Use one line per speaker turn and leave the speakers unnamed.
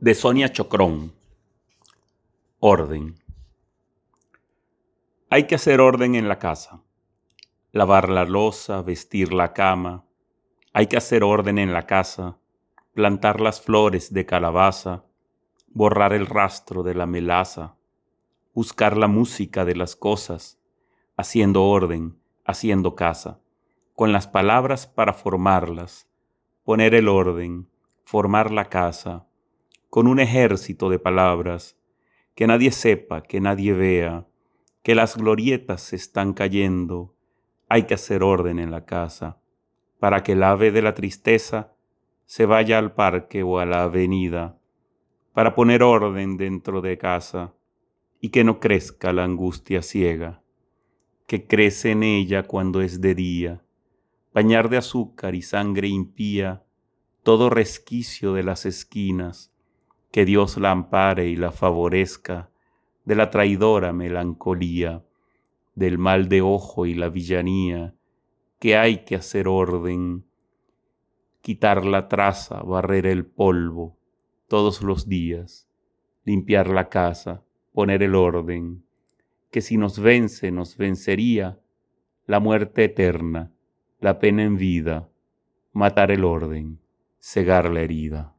de Sonia Chocrón. Orden. Hay que hacer orden en la casa. Lavar la losa, vestir la cama. Hay que hacer orden en la casa. Plantar las flores de calabaza. Borrar el rastro de la melaza. Buscar la música de las cosas. Haciendo orden, haciendo casa. Con las palabras para formarlas. Poner el orden, formar la casa con un ejército de palabras, que nadie sepa, que nadie vea, que las glorietas se están cayendo, hay que hacer orden en la casa, para que el ave de la tristeza se vaya al parque o a la avenida, para poner orden dentro de casa y que no crezca la angustia ciega, que crece en ella cuando es de día, bañar de azúcar y sangre impía todo resquicio de las esquinas, que Dios la ampare y la favorezca de la traidora melancolía, del mal de ojo y la villanía, que hay que hacer orden, quitar la traza, barrer el polvo todos los días, limpiar la casa, poner el orden, que si nos vence nos vencería la muerte eterna, la pena en vida, matar el orden, cegar la herida.